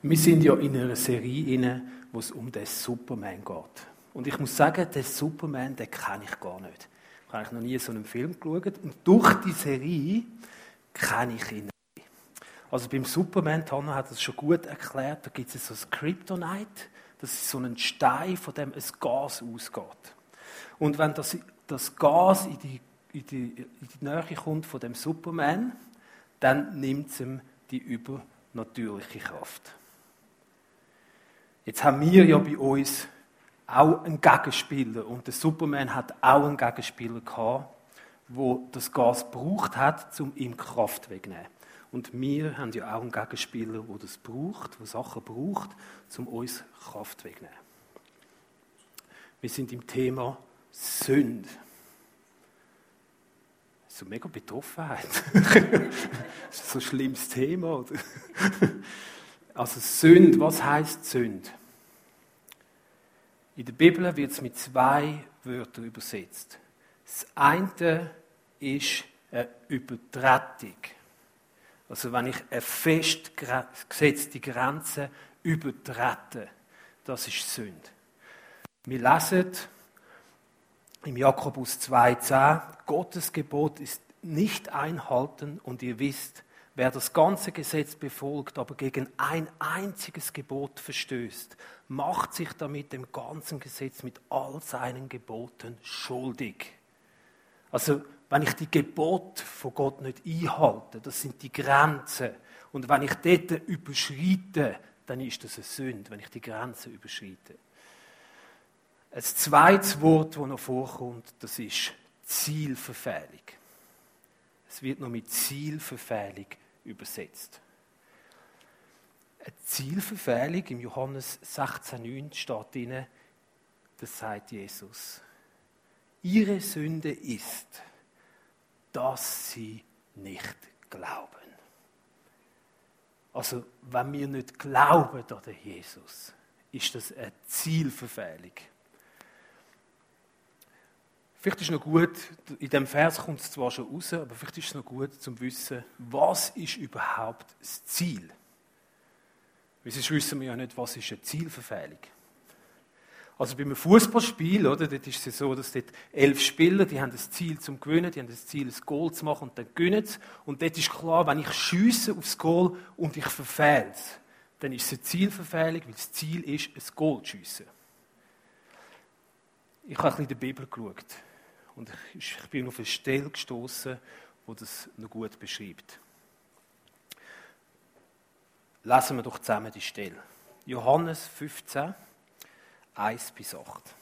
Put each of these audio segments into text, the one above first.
Wir sind ja in einer Serie inne, wo es um den Superman geht. Und ich muss sagen, den Superman, den kenne ich gar nicht. Ich habe noch nie so einen Film geschaut. Und durch die Serie kenne ich ihn. Also beim Superman, Hanna hat es schon gut erklärt, da gibt es so ein Kryptonite. Das ist so ein Stein, von dem ein Gas ausgeht. Und wenn das, das Gas in die, in, die, in die Nähe kommt von dem Superman, dann nimmt es ihm die übernatürliche Kraft. Jetzt haben wir ja bei uns auch einen Gegenspieler und der Superman hat auch einen Gegenspieler gehabt, wo das Gas braucht hat, um ihm Kraft wegzunehmen. Und wir haben ja auch einen Gegenspieler, wo das braucht, wo Sachen braucht, um uns Kraft wegzunehmen. Wir sind im Thema Sünde. So mega Betroffenheit. das ist so ein schlimmes Thema. Oder? Also Sünde, was heißt Sünde? In der Bibel wird es mit zwei Wörtern übersetzt. Das eine ist eine Übertretung. Also wenn ich eine festgesetzte Grenze übertrete, das ist Sünde. Wir lesen im Jakobus 2,10, Gottes Gebot ist nicht einhalten und ihr wisst, Wer das ganze Gesetz befolgt, aber gegen ein einziges Gebot verstößt, macht sich damit dem ganzen Gesetz mit all seinen Geboten schuldig. Also, wenn ich die Gebote von Gott nicht einhalte, das sind die Grenzen. Und wenn ich dort überschreite, dann ist das eine Sünde, wenn ich die Grenze überschreite. Ein zweites Wort, das noch vorkommt, das ist Zielverfehlung. Es wird noch mit Zielverfehlung übersetzt. Eine Zielverfehlung im Johannes 16,9 steht drin, das sagt Jesus. Ihre Sünde ist, dass sie nicht glauben. Also, wenn wir nicht glauben an den Jesus, ist das eine Zielverfehlung. Vielleicht ist es noch gut, in dem Vers kommt es zwar schon raus, aber vielleicht ist es noch gut zu wissen, was ist überhaupt das Ziel? Weil sonst wissen wir ja nicht, was ist eine Zielverfehlung. Also bei einem Fußballspiel, oder, dort ist es so, dass dort elf Spieler, die haben das Ziel zum Gewinnen, die haben das Ziel, das Goal zu machen und dann gewinnen sie. Und dort ist klar, wenn ich schiesse aufs Goal und ich verfehle es, dann ist es eine Zielverfehlung, weil das Ziel ist, ein Goal zu schiessen. Ich habe ein bisschen in der Bibel geschaut. Und ich bin auf eine Stelle gestoßen, wo das noch gut beschreibt. Lesen wir doch zusammen die Stelle. Johannes 15, 1 bis 8.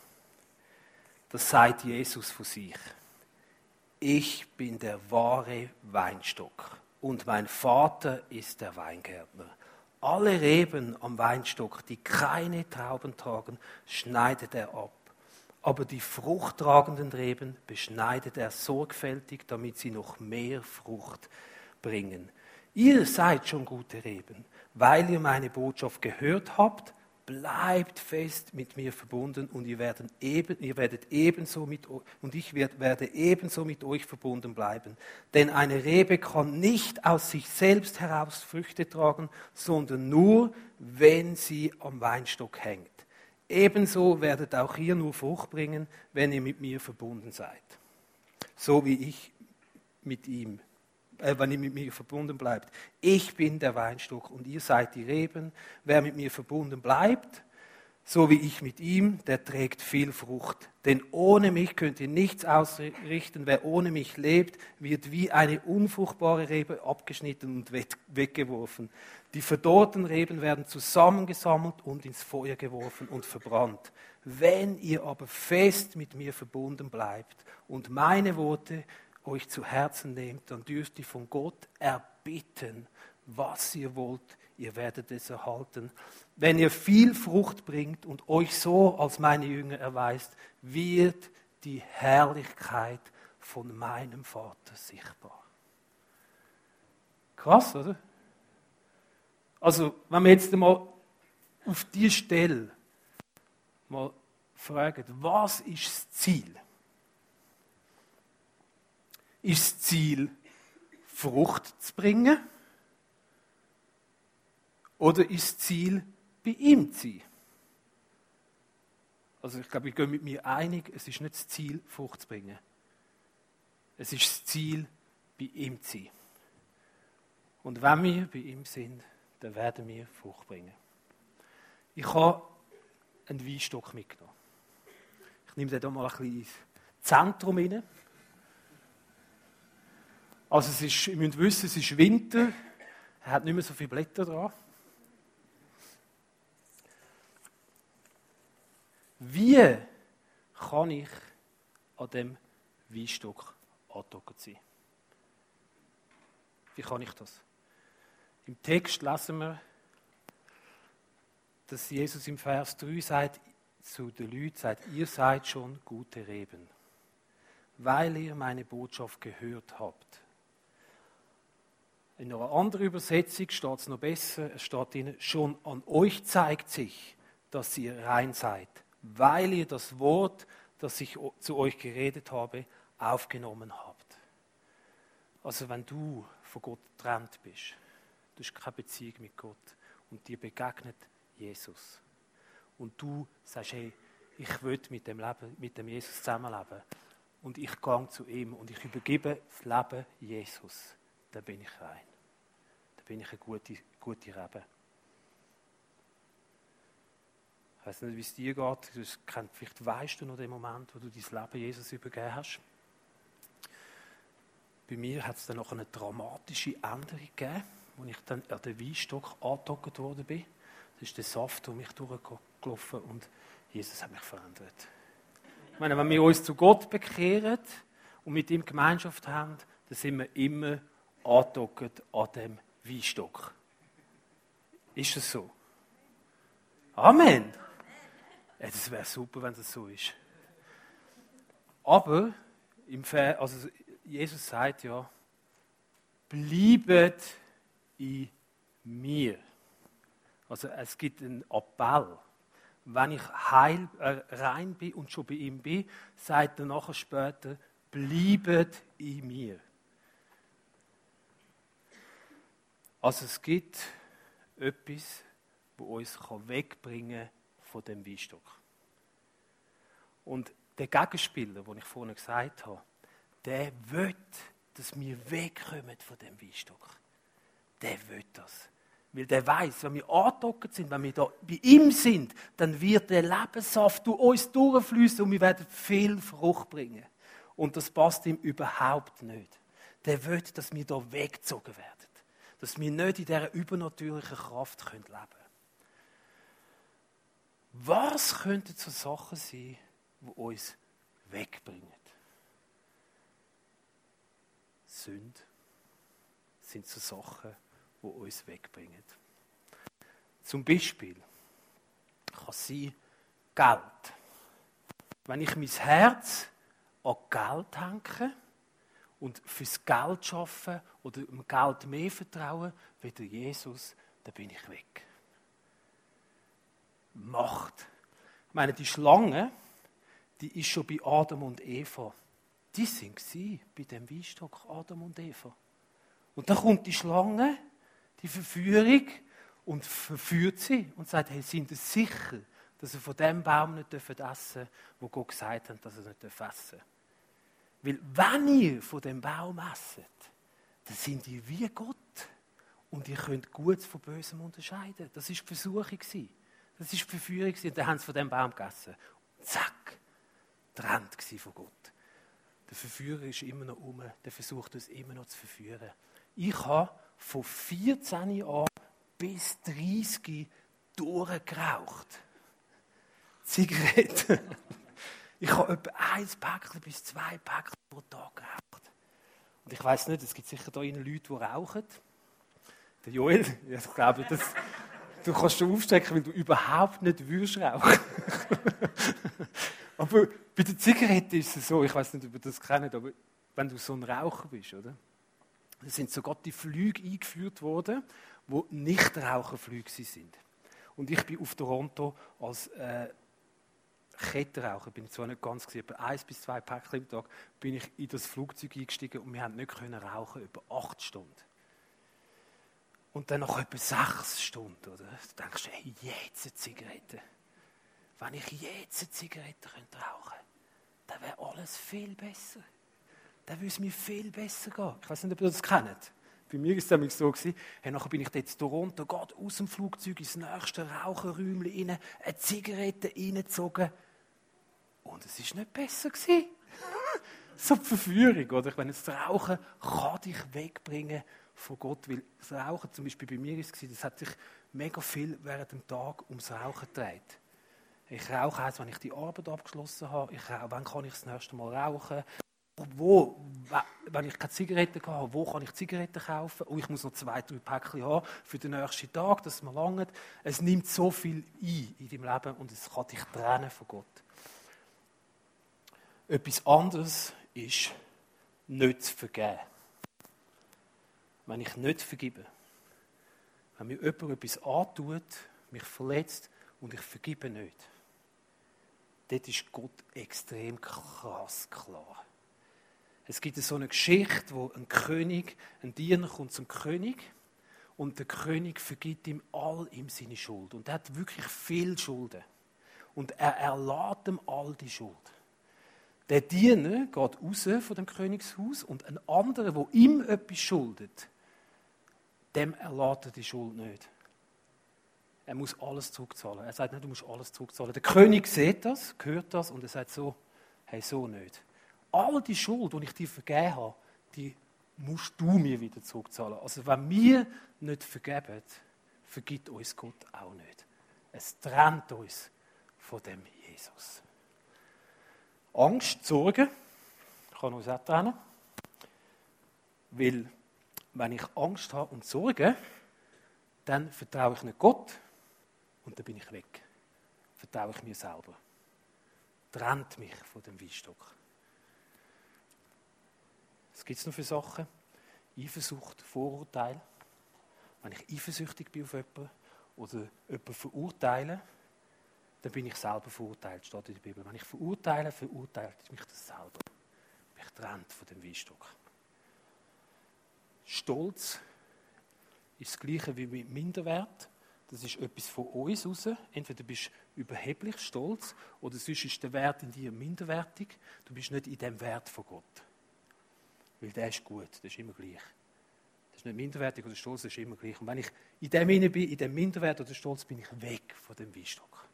Das sagt Jesus von sich. Ich bin der wahre Weinstock und mein Vater ist der Weingärtner. Alle Reben am Weinstock, die keine Trauben tragen, schneidet er ab aber die fruchttragenden Reben beschneidet er sorgfältig, damit sie noch mehr Frucht bringen. Ihr seid schon gute Reben, weil ihr meine Botschaft gehört habt, bleibt fest mit mir verbunden und ihr, werdet, eben, ihr werdet ebenso mit und ich werde ebenso mit euch verbunden bleiben. Denn eine Rebe kann nicht aus sich selbst heraus Früchte tragen, sondern nur, wenn sie am Weinstock hängt. Ebenso werdet auch ihr nur Frucht bringen, wenn ihr mit mir verbunden seid. So wie ich mit ihm, äh, wenn ihr mit mir verbunden bleibt. Ich bin der Weinstock und ihr seid die Reben. Wer mit mir verbunden bleibt, so wie ich mit ihm, der trägt viel Frucht. Denn ohne mich könnt ihr nichts ausrichten. Wer ohne mich lebt, wird wie eine unfruchtbare Rebe abgeschnitten und weggeworfen. Die verdorrten Reben werden zusammengesammelt und ins Feuer geworfen und verbrannt. Wenn ihr aber fest mit mir verbunden bleibt und meine Worte euch zu Herzen nehmt, dann dürft ihr von Gott erbitten, was ihr wollt ihr werdet es erhalten. Wenn ihr viel Frucht bringt und euch so als meine Jünger erweist, wird die Herrlichkeit von meinem Vater sichtbar. Krass, oder? Also, wenn wir jetzt mal auf die Stelle mal fragen, was ist das Ziel? Ist das Ziel, Frucht zu bringen? Oder ist das Ziel, bei ihm zu sein? Also ich glaube, ich gehe mit mir einig, es ist nicht das Ziel, Frucht zu bringen. Es ist das Ziel, bei ihm zu sein. Und wenn wir bei ihm sind, dann werden wir Frucht bringen. Ich habe einen Weinstock mitgenommen. Ich nehme den hier mal ein bisschen ins Zentrum rein. Also es ist, ihr müsst wissen, es ist Winter, er hat nicht mehr so viele Blätter dran. Wie kann ich an dem Weinstock angedockert sein? Wie kann ich das? Im Text lesen wir, dass Jesus im Vers 3 sagt, zu den Leuten sagt, ihr seid schon gute Reben, weil ihr meine Botschaft gehört habt. In einer anderen Übersetzung steht es noch besser, es steht ihnen, schon an euch zeigt sich, dass ihr rein seid, weil ihr das Wort, das ich zu euch geredet habe, aufgenommen habt. Also wenn du von Gott getrennt bist, du hast keine Beziehung mit Gott und dir begegnet Jesus und du sagst, hey, ich will mit dem, Leben, mit dem Jesus zusammenleben und ich gehe zu ihm und ich übergebe das Leben Jesus, dann bin ich rein. Dann bin ich eine gute, gute Rebe. Ich weiß nicht, wie es dir geht. Vielleicht weißt du noch den Moment, wo du dein Leben Jesus übergeben hast. Bei mir hat es dann noch eine dramatische Änderung gegeben, als ich dann an den Weinstock angedockt worden bin. Das ist der Saft, der mich durchgelaufen und Jesus hat mich verändert. Ich meine, wenn wir uns zu Gott bekehren und mit ihm Gemeinschaft haben, dann sind wir immer angedockt an dem Weinstock. Ist das so? Amen. Das wäre super, wenn das so ist. Aber im Ver also Jesus sagt ja, bliebet in mir. Also es gibt einen Appell. Wenn ich heil, äh, rein bin und schon bei ihm bin, sagt er nachher später, bliebet in mir. Also es gibt etwas, wo uns wegbringen kann von dem Weinstock. Und der Gegenspieler, den ich vorhin gesagt habe, der will, dass wir wegkommen von dem Weinstock. Der will das. Weil der weiß, wenn wir angedockt sind, wenn wir da bei ihm sind, dann wird der Lebenssaft durch uns durchfließen und wir werden viel Frucht bringen. Und das passt ihm überhaupt nicht. Der will, dass wir da weggezogen werden. Dass wir nicht in dieser übernatürlichen Kraft leben können. Was könnten so Sachen sein, die uns wegbringen? Sünde sind so Sachen, die uns wegbringen. Zum Beispiel kann sein Geld. Wenn ich mein Herz an Geld hänge und fürs Geld arbeite oder dem Geld mehr vertraue, wie der Jesus, dann bin ich weg. Macht. Ich meine, die Schlange, die ist schon bei Adam und Eva. Die sind sie bei dem Weinstock Adam und Eva. Und dann kommt die Schlange, die Verführung, und verführt sie und sagt, hey, sind Sie sicher, dass sie von dem Baum nicht essen dürfen, wo Gott gesagt hat, dass sie nicht essen dürfen. Weil wenn ihr von dem Baum esset, dann sind ihr wie Gott. Und ihr könnt Gutes von Bösem unterscheiden. Das war die Versuchung. Das war Verführung. Und dann haben sie von dem Baum gegessen. Zack, trennt von Gott. Der Verführer ist immer noch um, der versucht uns immer noch zu verführen. Ich habe von 14 Jahren bis 30 durchgeraucht. Zigaretten. Ich habe etwa ein Päckchen bis zwei Päckchen pro Tag geraucht. Und ich weiß nicht, es gibt sicher da Leute, die rauchen. Der Joel, ich glaube, das, du kannst schon aufstecken, weil du überhaupt nicht würdest rauchen. aber bei der Zigarette ist es so, ich weiß nicht, ob ihr das kennt, aber wenn du so ein Raucher bist, oder? Da sind sogar die Flüge eingeführt worden, wo nicht Raucherflüge sind. Und ich bin auf Toronto als äh, Kettenraucher, bin zwar nicht ganz gesehen, aber eins bis zwei Päckchen am Tag, bin ich in das Flugzeug eingestiegen und wir haben nicht können rauchen über acht Stunden. Und dann nach etwa sechs Stunden, oder? Du denkst, hey, jetzt eine Zigarette. Wenn ich jetzt eine Zigarette könnte rauchen könnte, dann wäre alles viel besser. Dann würde es mir viel besser gehen. Ich weiß nicht, ob ihr das kennt. Bei mir war es nämlich so, gewesen, hey, nachher bin ich jetzt hier runter, gerade aus dem Flugzeug ins nächste Raucherräumchen rein, eine Zigarette reingezogen. Und es war nicht besser. Gewesen. so eine Verführung, oder? Ich meine, das Rauchen kann dich wegbringen von Gott, weil das Rauchen, zum Beispiel bei mir ist es, das hat sich mega viel während dem Tag ums Rauchen gedreht. Ich rauche erst, wenn ich die Arbeit abgeschlossen habe. Ich rauche, wann kann ich das nächste Mal rauchen? Wo, wenn ich keine Zigaretten habe, wo kann ich Zigaretten kaufen? Und ich muss noch zwei, drei Päckchen haben für den nächsten Tag, dass es mir langt. Es nimmt so viel ein in deinem Leben und es kann dich trennen von Gott. Etwas anderes ist, nicht zu vergeben. Wenn ich nicht vergebe, wenn mir jemand etwas antut, mich verletzt und ich vergebe nicht, dort ist Gott extrem krass klar. Es gibt so eine Geschichte, wo ein König, ein Diener kommt zum König und der König vergibt ihm all ihm seine Schuld. Und er hat wirklich viel Schulden. Und er erlaubt ihm all die Schuld. Der Diener geht raus von dem Königshaus und ein anderer, wo ihm etwas schuldet, dem erlaubt er die Schuld nicht. Er muss alles zurückzahlen. Er sagt nicht, du musst alles zurückzahlen. Der König sieht das, hört das und er sagt so, hey, so nicht. All die Schuld, die ich dir vergeben habe, die musst du mir wieder zurückzahlen. Also wenn wir nicht vergeben, vergibt uns Gott auch nicht. Es trennt uns von dem Jesus. Angst, Sorgen kann uns auch trennen. Weil, wenn ich Angst habe und Sorgen, dann vertraue ich nicht Gott, und dann bin ich weg. Vertraue ich mir selber. Trennt mich von dem Weinstock. Was gibt es noch für Sachen? Eifersucht, Vorurteil. Wenn ich eifersüchtig bin auf jemanden oder jemanden verurteile, dann bin ich selber verurteilt, steht in der Bibel. Wenn ich verurteile, verurteilt mich das selber. Mich trennt von dem Weinstock. Stolz ist das Gleiche wie mit Minderwert. Das ist etwas von uns raus. Entweder du bist überheblich stolz oder sonst ist der Wert in dir minderwertig. Du bist nicht in dem Wert von Gott. Weil der ist gut, das ist immer gleich. Das ist nicht minderwertig oder stolz, das ist immer gleich. Und wenn ich in dem bin, in dem Minderwert oder Stolz, bin ich weg von dem Weinstock.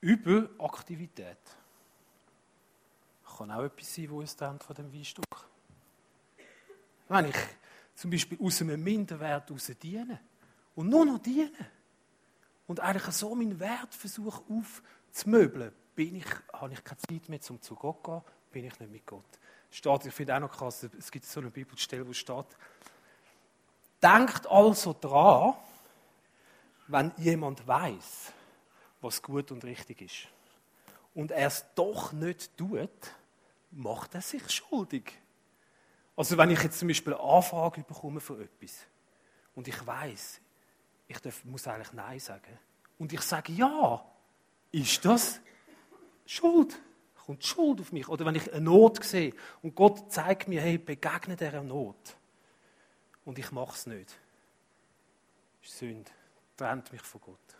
Überaktivität kann auch etwas sein, das uns trennt von dem Weinstock. Wenn ich zum Beispiel aus einem Minderwert heraus diene und nur noch diene und eigentlich so meinen Wert versuche aufzumöbeln, bin ich, habe ich keine Zeit mehr, um zu Gott zu gehen, bin ich nicht mit Gott. Steht, ich finde auch noch krass, es gibt so eine Bibelstelle, wo steht, denkt also dran, wenn jemand weiß, was gut und richtig ist, und er es doch nicht tut, macht er sich schuldig. Also wenn ich jetzt zum Beispiel eine Anfrage bekomme für etwas und ich weiß, ich darf, muss eigentlich Nein sagen und ich sage Ja, ist das Schuld? Kommt Schuld auf mich? Oder wenn ich eine Not sehe und Gott zeigt mir, hey, begegne dieser Not und ich mache es nicht, ist Sünde, trennt mich von Gott.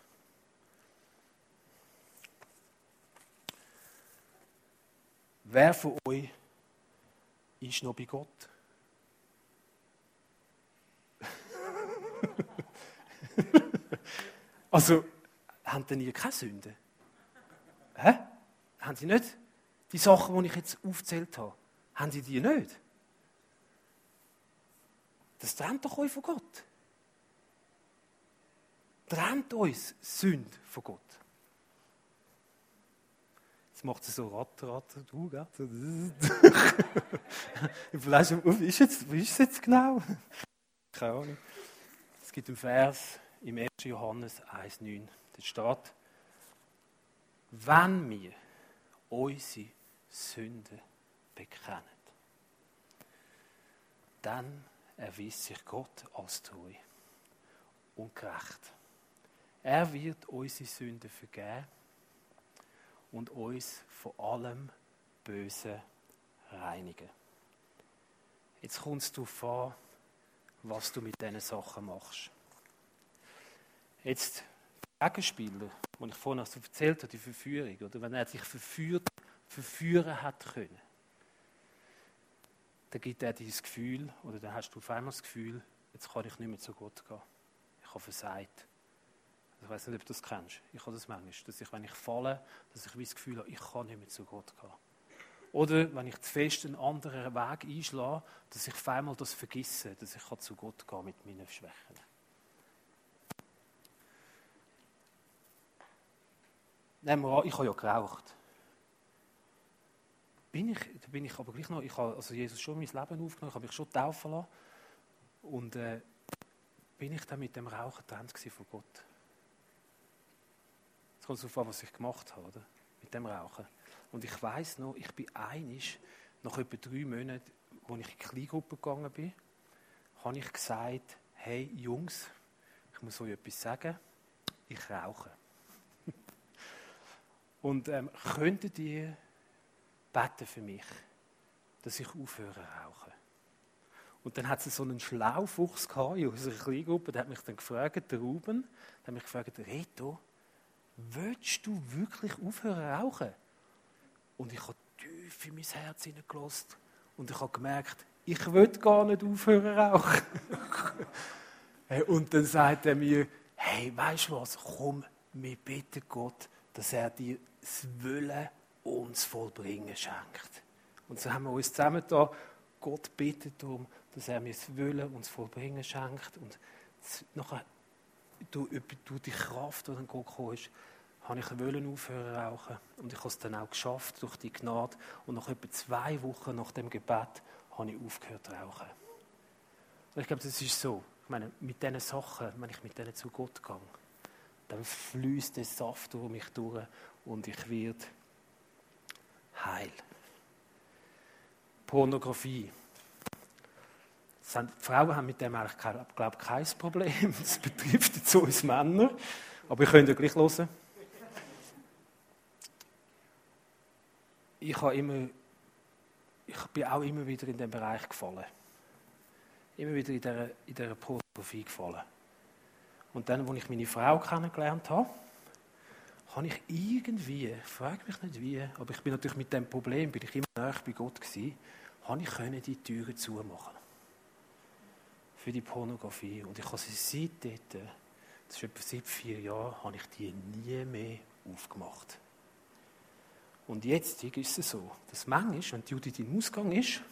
Wer von euch ist noch bei Gott? also, haben denn ihr keine Sünde? Hä? Haben sie nicht? Die Sachen, die ich jetzt aufgezählt habe, haben sie die nicht? Das trennt doch euch von Gott. Trennt uns Sünde von Gott. Jetzt macht sie so Ratter, Ratter, du, gell? Vielleicht, wie ist, jetzt, wie ist es jetzt genau? Keine Ahnung. Es gibt einen Vers im 1. Johannes 1,9. Da steht, wenn wir unsere Sünden bekennen, dann erweist sich Gott als treu und gerecht. Er wird unsere Sünden vergeben und uns von allem Bösen reinigen. Jetzt es darauf an, was du mit diesen Sachen machst. Jetzt, der Gegenspieler, den ich vorhin so erzählt habe, die Verführung, oder wenn er sich verführt, verführen hat können, dann gibt er dieses Gefühl, oder dann hast du auf einmal das Gefühl, jetzt kann ich nicht mehr zu Gott gehen. Ich habe versagt. Ich weiß nicht, ob du das kennst. Ich habe das manchmal, dass ich, wenn ich falle, dass ich das Gefühl habe, ich kann nicht mehr zu Gott gehen. Oder wenn ich zu fest einen anderen Weg einschlage, dass ich auf einmal das vergesse, dass ich zu Gott gehen mit meinen Schwächen. Nehmen wir an, ich habe ja geraucht. Bin ich, bin ich aber gleich noch, ich habe also Jesus schon mein Leben aufgenommen, ich habe mich schon taufen lassen. Und äh, bin ich dann mit dem Rauchen getrennt von Gott? Kommt darauf an, was ich gemacht habe, oder? Mit dem Rauchen. Und ich weiß noch, ich bin einig, nach etwa drei Monaten, als ich in die Kleingruppe gegangen bin, habe ich gesagt, hey Jungs, ich muss euch etwas sagen, ich rauche. Und ähm, könntet ihr beten für mich, dass ich aufhöre rauchen? Und dann hat es so einen Schlaufuchs in unserer Kleingruppe, der hat mich dann gefragt, der Ruben, der hat mich gefragt, Reto, willst du wirklich aufhören rauchen? Und ich habe tief in mein Herz hineingelassen und ich habe gemerkt, ich will gar nicht aufhören rauchen. und dann sagt er mir, hey, weißt du was, komm, wir bitten Gott, dass er dir das Willen uns vollbringen schenkt. Und so haben wir uns zusammen da, Gott bittet darum, dass er mir das Willen uns vollbringen schenkt und nachher durch, durch die Kraft, die dann gekommen ist, habe ich wollen aufhören rauchen und ich habe es dann auch geschafft durch die Gnade und nach etwa zwei Wochen nach dem Gebet habe ich aufgehört rauchen. Und ich glaube, das ist so. Ich meine, mit diesen Sachen, wenn ich mit denen zu Gott gehe, dann fließt der Saft durch mich durch und ich werde heil. Pornografie. Die Frauen haben mit dem eigentlich, glaube ich, kein Problem. Das betrifft jetzt uns Männer. Aber ihr könnt ja gleich hören. Ich, habe immer, ich bin auch immer wieder in den Bereich gefallen. Immer wieder in dieser, in dieser Pornografie gefallen. Und dann, als ich meine Frau kennengelernt habe, habe ich irgendwie, frage mich nicht wie, aber ich bin natürlich mit dem Problem, bin ich immer näher bei Gott gewesen, habe ich die Türen zumachen für die Pornografie. Und ich habe sie seitdem, das ist etwa seit vier Jahren, habe ich die nie mehr aufgemacht. Und jetzt ist es so, dass manchmal, wenn die Judith im Ausgang ist,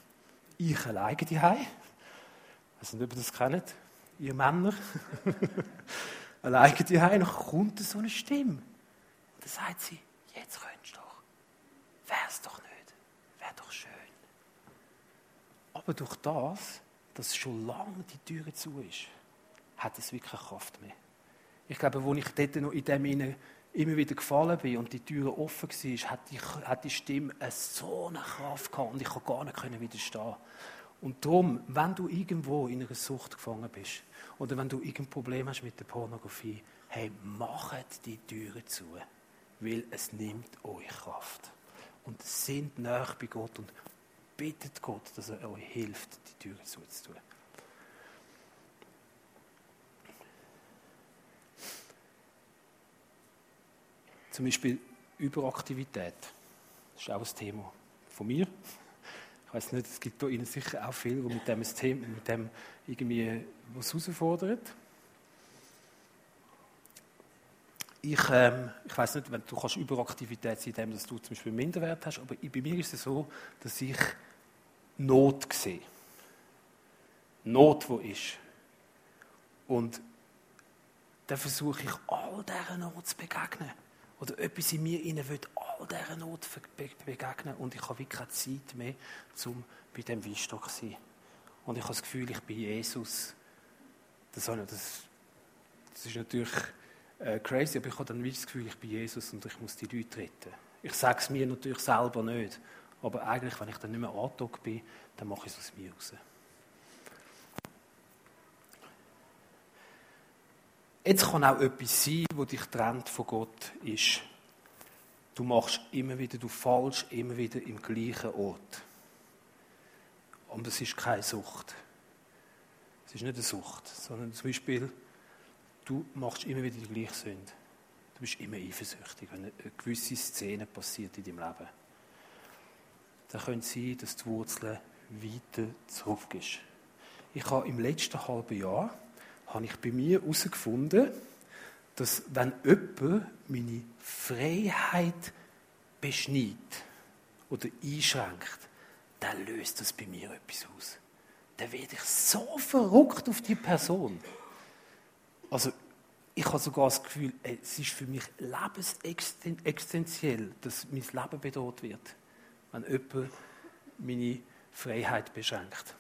ich alleine die Hause, weiß nicht, ob ihr das kennt, ihr Männer, alleine die Hause, dann kommt so eine Stimme. Und dann sagt sie, jetzt könntest du doch. Wär's doch nicht. Wäre doch schön. Aber durch das, dass schon lange die Tür zu ist, hat es wirklich Kraft mehr. Ich glaube, wo ich dort noch in dem immer wieder gefallen bin und die Tür offen war, hat die, hat die Stimme so eine Kraft gehabt und ich konnte gar nicht widerstehen. Und darum, wenn du irgendwo in einer Sucht gefangen bist oder wenn du irgendein Problem hast mit der Pornografie, hey, macht die Türen zu, weil es nimmt euch Kraft. Und sind näher bei Gott und bittet Gott, dass er euch hilft, die Türen zuzutun. Zum Beispiel Überaktivität. Das ist auch ein Thema von mir. Ich weiß nicht, es gibt da Ihnen sicher auch viele, die mit dem, Thema, mit dem irgendwie was herausfordern. Ich, ähm, ich weiß nicht, wenn du kannst Überaktivität sein, dass du zum Beispiel Minderwert hast, aber bei mir ist es so, dass ich Not sehe. Not, wo ist. Und dann versuche ich all dieser Not zu begegnen oder etwas in mir innen will all dieser Not begegnen und ich habe wirklich keine Zeit mehr, um bei dem Weinstock zu sein. Und ich habe das Gefühl, ich bin Jesus. Das, das, das ist natürlich äh, crazy, aber ich habe dann das Gefühl, ich bin Jesus und ich muss die Leute retten. Ich sage es mir natürlich selber nicht, aber eigentlich, wenn ich dann nicht mehr angezogen bin, dann mache ich es aus mir raus. Jetzt kann auch etwas sein, wo dich trennt von Gott, ist du machst immer wieder, du fallst immer wieder im gleichen Ort. Und es ist keine Sucht. Es ist nicht eine Sucht, sondern zum Beispiel, du machst immer wieder die gleiche Sünde. Du bist immer eifersüchtig, wenn eine gewisse Szene passiert in deinem Leben. Dann könnte es sein, dass die Wurzeln weiter zurückgehst. Ich habe im letzten halben Jahr habe ich bei mir herausgefunden, dass wenn jemand meine Freiheit beschneidet oder einschränkt, dann löst das bei mir etwas aus. Dann werde ich so verrückt auf die Person. Also, ich habe sogar das Gefühl, es ist für mich lebensextenziell, dass mein Leben bedroht wird, wenn jemand meine Freiheit beschränkt.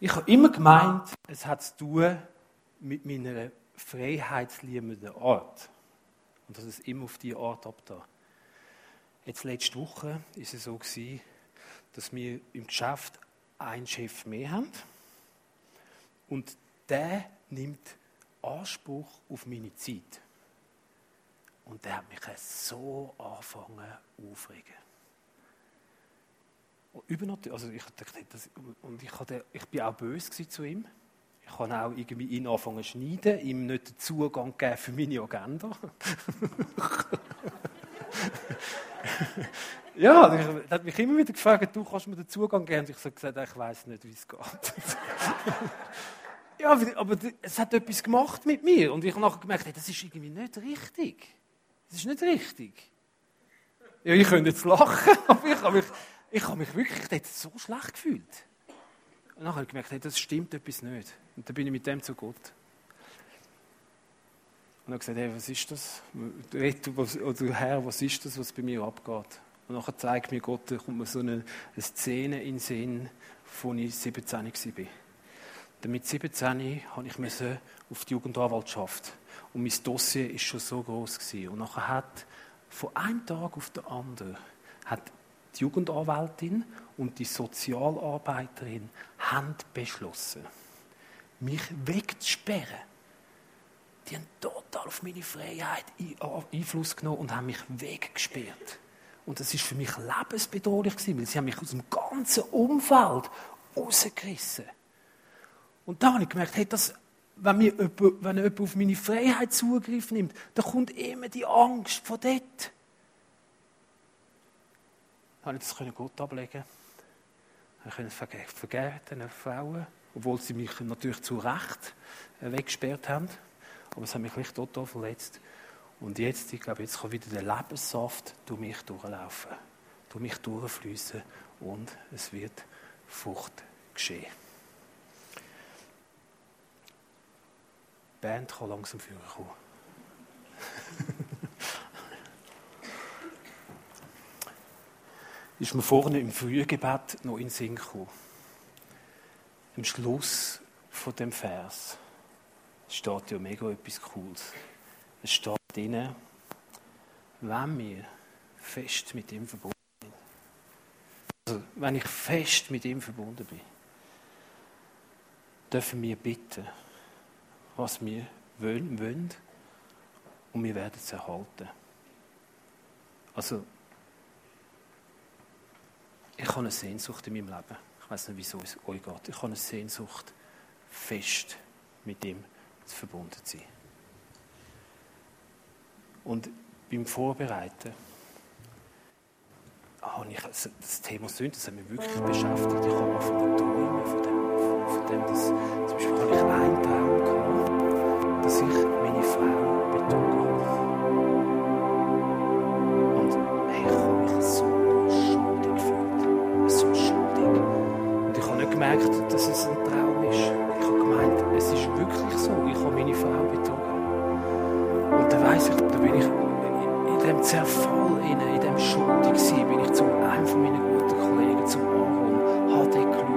Ich habe immer gemeint, es hat zu tun mit meiner freiheitsliebenden Art. Und dass es immer auf diese Art abda. Jetzt letzte Woche war es so gewesen, dass wir im Geschäft einen Chef mehr haben. Und der nimmt Anspruch auf meine Zeit. Und der hat mich so angefangen aufregen. Übernatürlich, also ich dachte, das, und ich, hatte, ich bin auch böse zu ihm. Ich kann auch irgendwie ihn anfangen zu schneiden, ihm nicht den Zugang geben für meine Agenda. ja, er hat mich immer wieder gefragt, du kannst mir den Zugang geben. Und ich habe gesagt, ich weiß nicht, wie es geht. ja, aber es hat etwas gemacht mit mir. Und ich habe nachher gemerkt, hey, das ist irgendwie nicht richtig. Das ist nicht richtig. Ja, ich könnte jetzt lachen, aber ich habe mich, ich habe mich wirklich so schlecht gefühlt. Und dann habe ich gemerkt, hey, das stimmt etwas nicht. Und dann bin ich mit dem zu Gott. Und habe gesagt, hey, was ist das? Oder Herr, was ist das, was bei mir abgeht? Und dann zeigt mir Gott, da kommt mir so eine, eine Szene in den Sinn, als ich 17 war. Dann mit 17 habe ich auf die Jugendanwaltschaft. Und mein Dossier war schon so groß. Und nachher hat von einem Tag auf den anderen hat die Jugendanwältin und die Sozialarbeiterin haben beschlossen, mich wegzusperren. Die haben total auf meine Freiheit Einfluss genommen und haben mich weggesperrt. Und das ist für mich lebensbedrohlich gewesen, weil sie haben mich aus dem ganzen Umfeld rausgerissen. Und da habe ich gemerkt, hey, das, wenn, mir jemand, wenn jemand auf meine Freiheit Zugriff nimmt, dann kommt immer die Angst von dort. Konnte ich das Gott ablegen. Ich konnte vergeben, vergeben Frauen, obwohl sie mich natürlich zu Recht äh, weggesperrt haben. Aber es hat mich nicht total verletzt. Und jetzt, ich glaube, jetzt kann wieder der Lebenssaft durch mich durchlaufen, durch mich durchfließen und es wird Frucht geschehen. Die Band kann langsam führen kommen. ist mir vorne im Frühgebet noch in Sinn gekommen. Am Schluss von dem Vers steht ja mega etwas Cooles. Es steht drin, wenn wir fest mit ihm verbunden sind. Also, wenn ich fest mit ihm verbunden bin, dürfen wir bitten, was wir wollen, wollen und wir werden es erhalten. Also, ich habe eine Sehnsucht in meinem Leben. Ich weiß nicht, wieso es euch geht. Ich habe eine Sehnsucht, fest mit ihm verbunden zu sein. Und beim Vorbereiten habe ich das Thema Sünde, das hat mich wirklich beschäftigt. Ich habe angefangen zu träumen von dem, von dem dass, zum Beispiel habe ich einen Traum gehabt, dass ich gemerkt, dass es ein Traum ist. Ich habe gemeint, es ist wirklich so. Ich habe meine Frau betrogen. Und dann weiss ich, da bin ich in dem Zerfall, in, in dem Schuldig bin ich zu einem von meinen guten Kollegen, zum Aaron, habe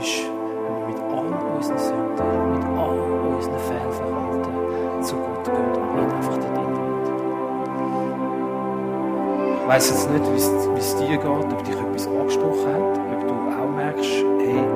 ist, wenn wir mit all unseren Sünden, mit all unseren Fehlverhalten zu Gott gehen und nicht einfach dort rein Ich weiss jetzt nicht, wie es dir geht, ob dich etwas angesprochen hat, ob du auch merkst, hey,